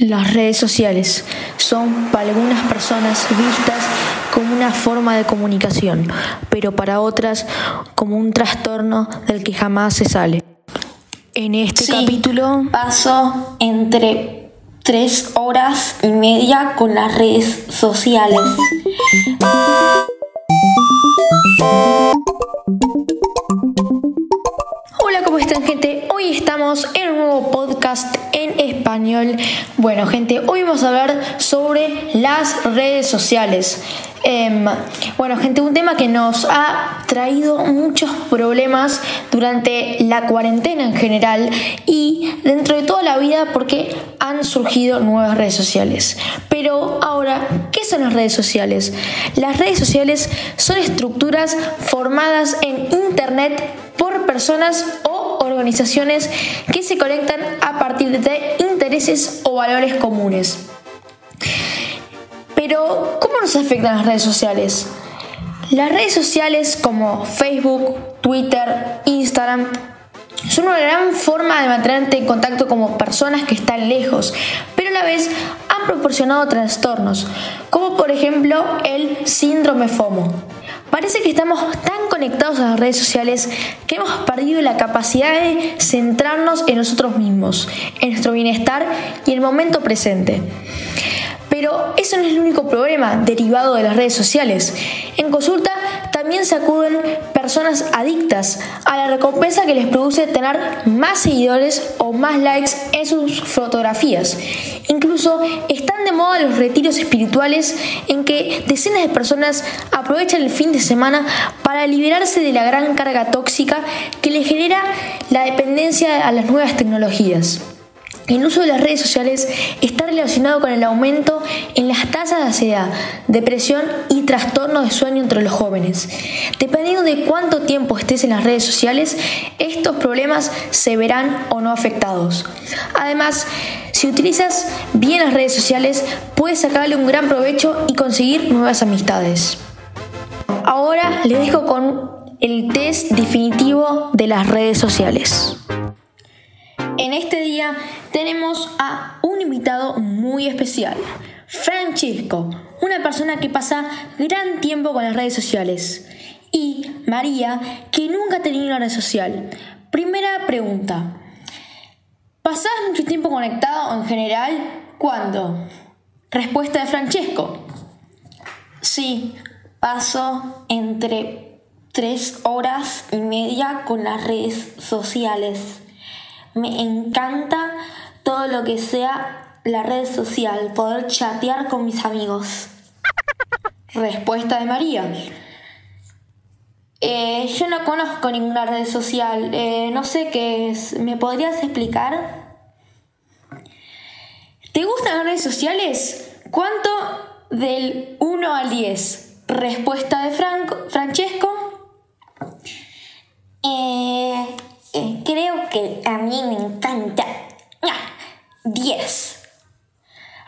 Las redes sociales son para algunas personas vistas como una forma de comunicación, pero para otras como un trastorno del que jamás se sale. En este Sí, capítulo Paso entre tres horas y media con las redes sociales. Hola, ¿cómo están gente? Hoy estamos en un nuevo podcast español. Bueno, gente, hoy vamos a hablar sobre las redes sociales. Em, bueno, gente, un tema que nos ha traído muchos problemas durante la cuarentena en general y dentro de toda la vida porque han surgido nuevas redes sociales. Pero ahora, ¿qué son las redes sociales? Las redes sociales son estructuras formadas en Internet por personas organizaciones que se conectan a partir de intereses o valores comunes. Pero, ¿cómo nos afectan las redes sociales? Las redes sociales como Facebook, Twitter, Instagram son una gran forma de mantenerte en contacto como personas que están lejos, pero a la vez han proporcionado trastornos, como por ejemplo el síndrome FOMO. Parece que estamos tan conectados a las redes sociales que hemos perdido la capacidad de centrarnos en nosotros mismos, en nuestro bienestar y el momento presente. Pero eso no es el único problema derivado de las redes sociales. En consulta también se acuden personas adictas a la recompensa que les produce tener más seguidores o más likes en sus fotografías. Incluso están de moda los retiros espirituales en que decenas de personas aprovechan el fin de semana para liberarse de la gran carga tóxica que les genera la dependencia a las nuevas tecnologías. El uso de las redes sociales está relacionado con el aumento en las de ansiedad, depresión y trastorno de sueño entre los jóvenes. Dependiendo de cuánto tiempo estés en las redes sociales, estos problemas se verán o no afectados. Además, si utilizas bien las redes sociales, puedes sacarle un gran provecho y conseguir nuevas amistades. Ahora les dejo con el test definitivo de las redes sociales. En este día tenemos a un invitado muy especial, Francisco, una persona que pasa gran tiempo con las redes sociales, y María, que nunca ha tenido una red social. Primera pregunta, ¿pasás mucho tiempo conectado en general? ¿Cuándo? Respuesta de Francesco. Sí, paso entre tres horas y media con las redes sociales. Me encanta todo lo que sea la red social, poder chatear con mis amigos. Respuesta de María. Eh, yo no conozco ninguna red social, eh, no sé qué es. ¿Me podrías explicar? ¿Te gustan las redes sociales? ¿Cuánto del 1 al 10? Respuesta de Franco, Francesco. Eh, creo que a mí me encanta. Ah, 10.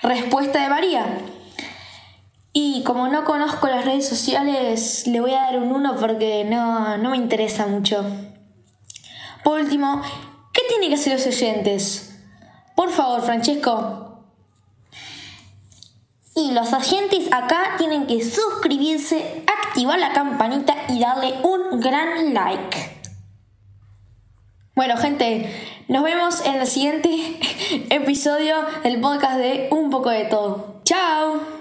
Respuesta de María. Y como no conozco las redes sociales, le voy a dar un 1 porque no, no me interesa mucho. Por último, ¿qué tienen que hacer los oyentes? Por favor, Francesco. Y los agentes acá tienen que suscribirse, activar la campanita y darle un gran like. Bueno, gente, nos vemos en el siguiente episodio del podcast de Un poco de todo. ¡Chao!